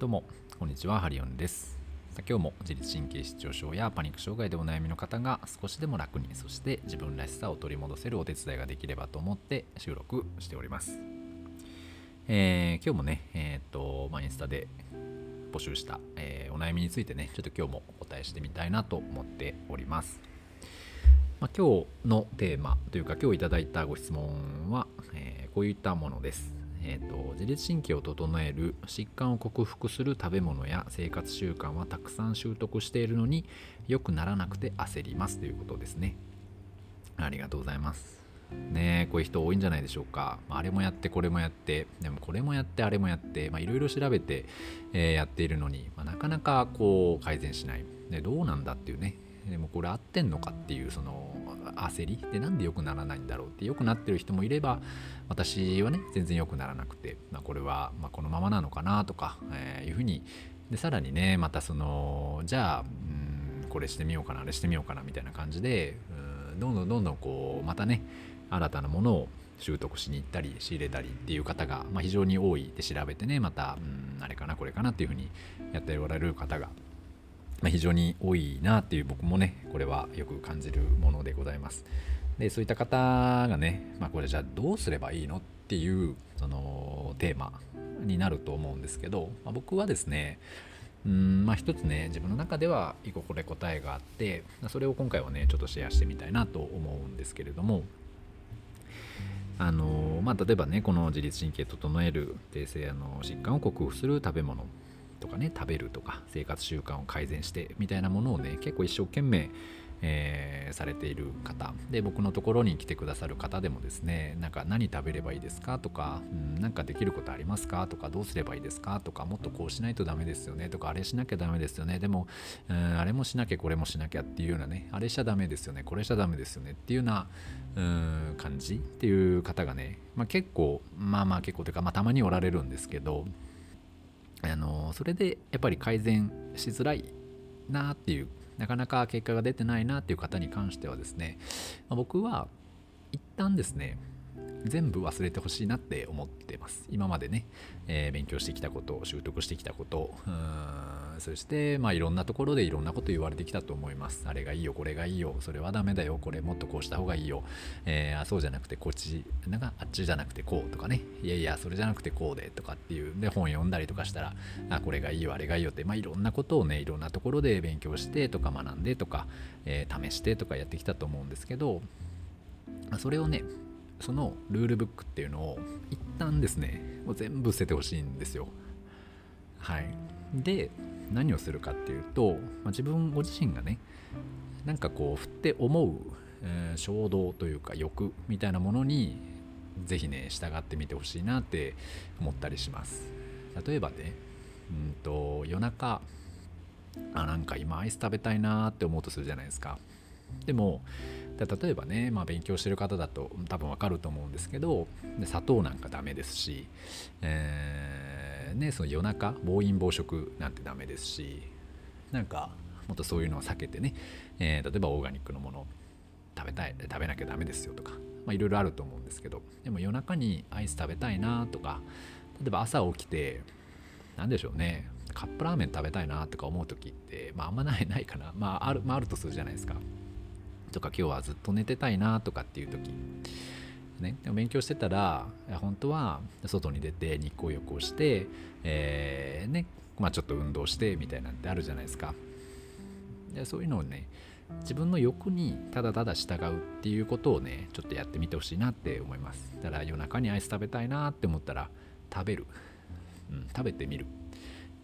どうもこんにちはハリオンです。今日も自律神経失調症やパニック障害でお悩みの方が少しでも楽にそして自分らしさを取り戻せるお手伝いができればと思って収録しております、えー、今日もねえっ、と、まあ、インスタで募集した、えー、お悩みについてねちょっと今日もお答えしてみたいなと思っております。まあ、今日のテーマというか今日いただいたご質問は、え、こういったものです。えーと、自律神経を整える疾患を克服する食べ物や生活習慣はたくさん習得しているのに良くならなくて焦ります。ということですね。ありがとうございます。ねこういう人多いんじゃないでしょうか。まあれもやってこれもやってでもこれもやってあれもやっていろいろ調べて、えー、やっているのに、まあ、なかなかこう改善しない。でどうなんだっていうね。でもこれ合ってんのかっていうその焦り。でなんで良くならないんだろうって良くなってる人もいれば私はね全然良くならなくて、まあ、これはまこのままなのかなとか、えー、いうふうに。でさらにねまたそのじゃあうんこれしてみようかなあれしてみようかなみたいな感じでうんどんどんどんどんこうまたね新たなものを習得しに行ったり仕入れたりっていう方が、まあ、非常に多い。で調べてねまたうんあれかなこれかなっていうふうにやっておられる方がまあ、非常に多いなっていう僕もねこれはよく感じるものでございます。でそういった方がね、まあ、これじゃあどうすればいいのっていうそのテーマになると思うんですけど、まあ、僕はですねうんまあ一つね自分の中では一個これ答えがあってそれを今回はねちょっとシェアしてみたいなと思うんですけれどもあのまあ例えばねこの自律神経整える低性あの疾患を克服する食べ物とかね食べるとか生活習慣を改善してみたいなものをね結構一生懸命えー、されている方。で僕のところに来てくださる方でもですねなんか何食べればいいですかとか、うん、なんかできることありますか？とかどうすればいいですか？とかもっとこうしないとダメですよね？とかあれしなきゃダメですよね？でも、うん、あれもしなきゃこれもしなきゃっていうようなねあれしちゃダメですよね？これしちゃダメですよね？っていうようなうん感じっていう方がね、まあ、結構まあまあ結構というか、まあ、たまにおられるんですけどあのそれでやっぱり改善しづらいなっていうなかなか結果が出てないなっていう方に関してはですね、まあ、僕は一旦ですね全部忘れてほしいなって思ってます。今までね、えー、勉強してきたこと習得してきたことうんそしてまあいろんなところでいろんなこと言われてきたと思います。あれがいいよこれがいいよそれはダメだよこれもっとこうした方がいいよ、えー、あそうじゃなくてこっちなんかあっちじゃなくてこうとかね。いやいやそれじゃなくてこうでとかっていう。で本読んだりとかしたらあこれがいいよあれがいいよって。まあいろんなことをねいろんなところで勉強してとか学んでとか、えー、試してとかやってきたと思うんですけどそれをねそのルールブックっていうのを一旦ですねもう全部捨ててほしいんですよ。はい。で何をするかっていうと、まあ、自分ご自身がねなんかこう振って思う、えー、衝動というか欲みたいなものに是非ね従ってみてほしいなって思ったりします。例えばねうんと夜中あなんか今アイス食べたいなって思うとするじゃないですか。でも例えばね、まあ、勉強してる方だと多分わかると思うんですけど砂糖なんかダメですし、えー、ね、その夜中暴飲暴食なんてダメですしなんかもっとそういうのを避けてね、えー、例えばオーガニックのもの食べたい食べなきゃダメですよとかいろいろあると思うんですけどでも夜中にアイス食べたいなとか例えば朝起きて何でしょうねカップラーメン食べたいなとか思う時って、まあ、あんまないないかな、まあある、あるとするじゃないですか。とか今日はずっと寝てたいなとかっていう時。ね、勉強してたら本当は外に出て日光浴をして、えー、ね。まあ、ちょっと運動してみたいなんてあるじゃないですか。でそういうのをね自分の欲にただただ従うっていうことをねちょっとやってみてほしいなって思います。だから夜中にアイス食べたいなって思ったら食べる、うん、食べてみる。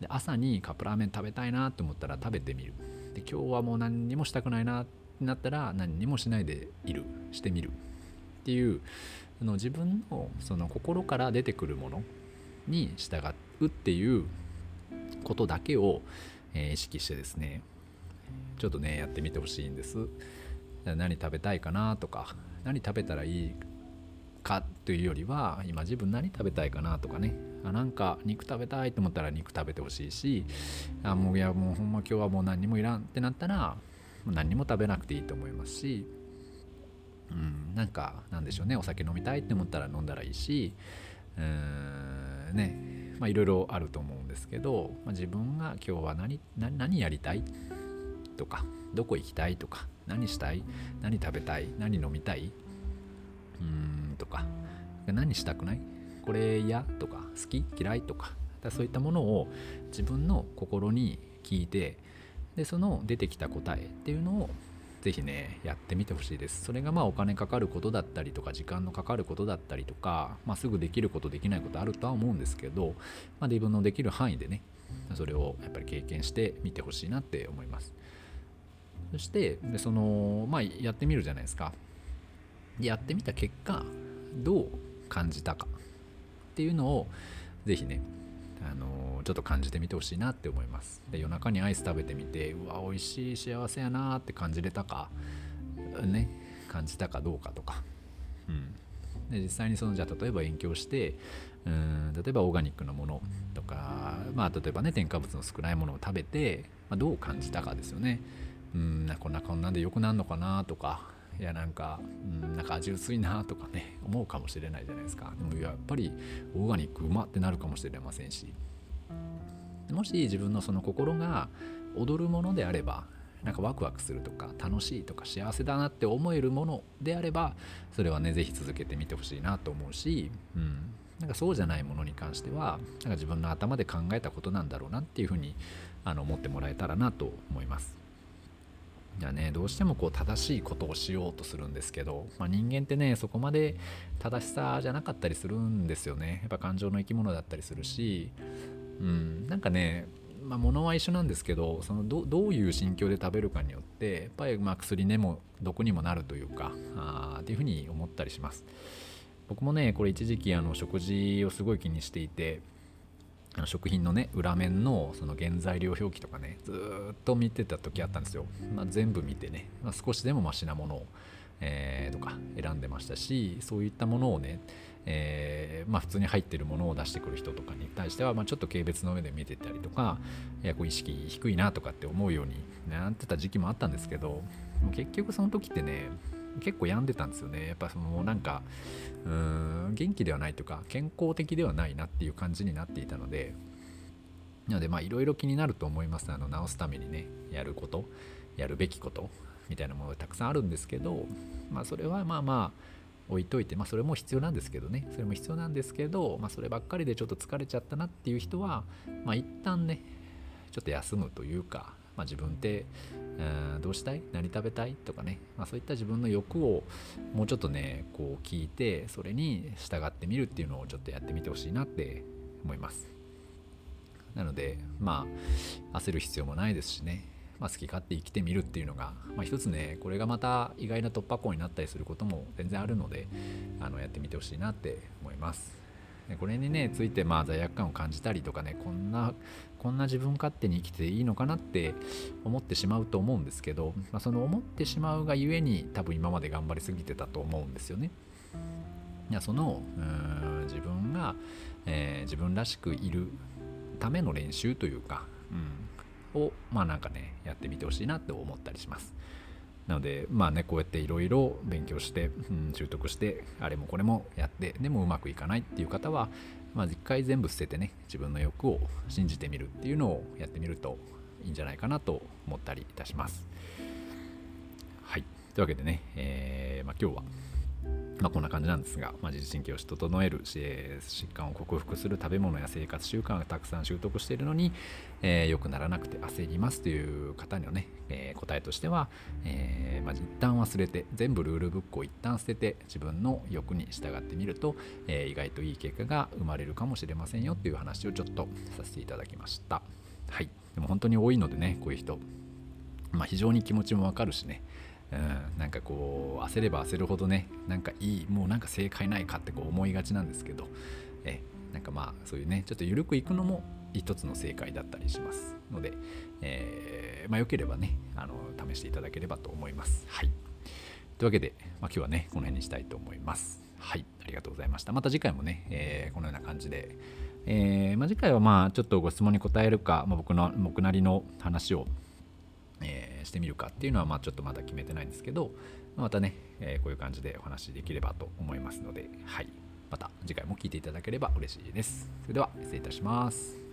で朝にカップラーメン食べたいなって思ったら食べてみる。で今日はもう何にもしたくないなってなったら何にもしないでいるしてみるっていうその自分のその心から出てくるものに従うっていうことだけを、えー、意識してですねちょっとねやってみてほしいんです。何食べたいかなとか何食べたらいいかというよりは今自分何食べたいかなとかね。あなんか肉食べたいと思ったら肉食べてほしいしあもういやもうほんま今日はもう何にもいらんってなったら何も食べなくていいと思いますし、うん、なんかなんでしょうねお酒飲みたいって思ったら飲んだらいいしうーんねまあいろいろあると思うんですけど、まあ、自分が今日は何何やりたいとかどこ行きたいとか何したい何食べたい何飲みたいうーんとか何したくないこれ嫌とか好き？嫌いとかそういったものを自分の心に聞いてでその出てきた答えっていうのをぜひねやってみてほしいです。それがまあお金かかることだったりとか時間のかかることだったりとか、まあ、すぐできることできないことあるとは思うんですけど、まあ、自分のできる範囲でねそれをやっぱり経験してみてほしいなって思います。そしてでそのまあやってみるじゃないですか。やってみた結果どう感じたかっていうのをぜひねあのちょっと感じてみてほしいなって思います。で夜中にアイス食べてみてうわ美味しい幸せやなって感じれたかね感じたかどうかとか。うん。で実際にそのじゃあ例えば勉強してうん例えばオーガニックのものとかまあ例えばね添加物の少ないものを食べて、まあ、どう感じたかですよね。うんこんなこんなんで良くなるのかなとかいやなんか、うん、なんか味薄いなとかね 思うかもしれないじゃないですか。でもやっぱりオーガニックうまってなるかもしれませんし。もし自分のその心が踊るものであればなんかワクワクするとか楽しいとか幸せだなって思えるものであればそれはね是非続けてみてほしいなと思うし、うん、なんかそうじゃないものに関してはなんか自分の頭で考えたことなんだろうなっていうふうにあの思ってもらえたらなと思います。じゃねどうしてもこう正しいことをしようとするんですけど、まあ、人間ってねそこまで正しさじゃなかったりするんですよね。やっぱ感情の生き物だったりするしうんなんかねまあ、物は一緒なんですけどそのどどういう心境で食べるかによってやっぱりまあ薬にも毒にもなるというかあっていうふうに思ったりします。僕もねこれ一時期あの食事をすごい気にしていて食品のね裏面のその原材料表記とかねずっと見てた時あったんですよ、まあ、全部見てね、まあ、少しでもマシなものを、えー、とか選んでましたしそういったものをね、えー、まあ、普通に入ってるものを出してくる人とかに対しては、ま、ちょっと軽蔑の上で見てたりとかいやこう意識低いなとかって思うようになってた時期もあったんですけど結局その時ってね結構病んでたんですよね。やっぱそのなんかうーん元気ではないとか健康的ではないなっていう感じになっていたのでなのでまあいろいろ気になると思います。あの治すためにねやることやるべきことみたいなものがたくさんあるんですけどまあそれはまあまあ置いといて、まあ、それも必要なんですけどね。それも必要なんですけど、まあ、そればっかりでちょっと疲れちゃったなっていう人は、まあ、一旦ねちょっと休むというか、まあ、自分ってどうしたい？何食べたい？とかね、まあ、そういった自分の欲をもうちょっとねこう聞いてそれに従ってみるっていうのをちょっとやってみてほしいなって思います。なのでまあ焦る必要もないですしね、まあ、好き勝手生きてみるっていうのが、まあ、一つねこれがまた意外な突破口になったりすることも全然あるのであのやってみてほしいなって思います。これにねついてまあ罪悪感を感じたりとかねこんなこんな自分勝手に生きていいのかなって思ってしまうと思うんですけど、まあ、その思ってしまうがゆえに多分今まで頑張りすぎてたと思うんですよね。いやそのうん自分が、えー、自分らしくいるための練習というか、うん、をまあなんかねやってみてほしいなって思ったりします。なのでまあねこうやっていろいろ勉強して、うん、習得してあれもこれもやってでもうまくいかないっていう方はまあ一回全部捨ててね自分の欲を信じてみるっていうのをやってみるといいんじゃないかなと思ったりいたします。はいというわけでね、えーまあ、今日はまあ、こんな感じなんですが、まあ、自律神経を整える疾患を克服する食べ物や生活習慣がたくさん習得しているのに、えー、良くならなくて焦りますという方のね、えー、答えとしては、えーまあ、一旦忘れて全部ルールブックを一旦捨てて自分の欲に従ってみると、え、意外といい結果が生まれるかもしれませんよっていう話をちょっとさせていただきました。はい、でも本当に多いのでねこういう人、まあ、非常に気持ちもわかるしねうん、なんかこう焦れば焦るほどねなんかいいもうなんか正解ないかってこう思いがちなんですけどえなんかまあそういうねちょっと緩くいくのも一つの正解だったりしますので、えー、まあ、よければねあの試していただければと思います。はい。というわけで、まあ、今日はねこの辺にしたいと思います。はい。ありがとうございました。また次回もね、えー、このような感じでえー、まあ、次回はまあちょっとご質問に答えるか、まあ、僕の僕なりの話をえー、してみるかっていうのはまあちょっとまだ決めてないんですけどまたね、えー、こういう感じでお話できればと思いますのではい。また次回も聞いていただければ嬉しいです。それでは失礼いたします。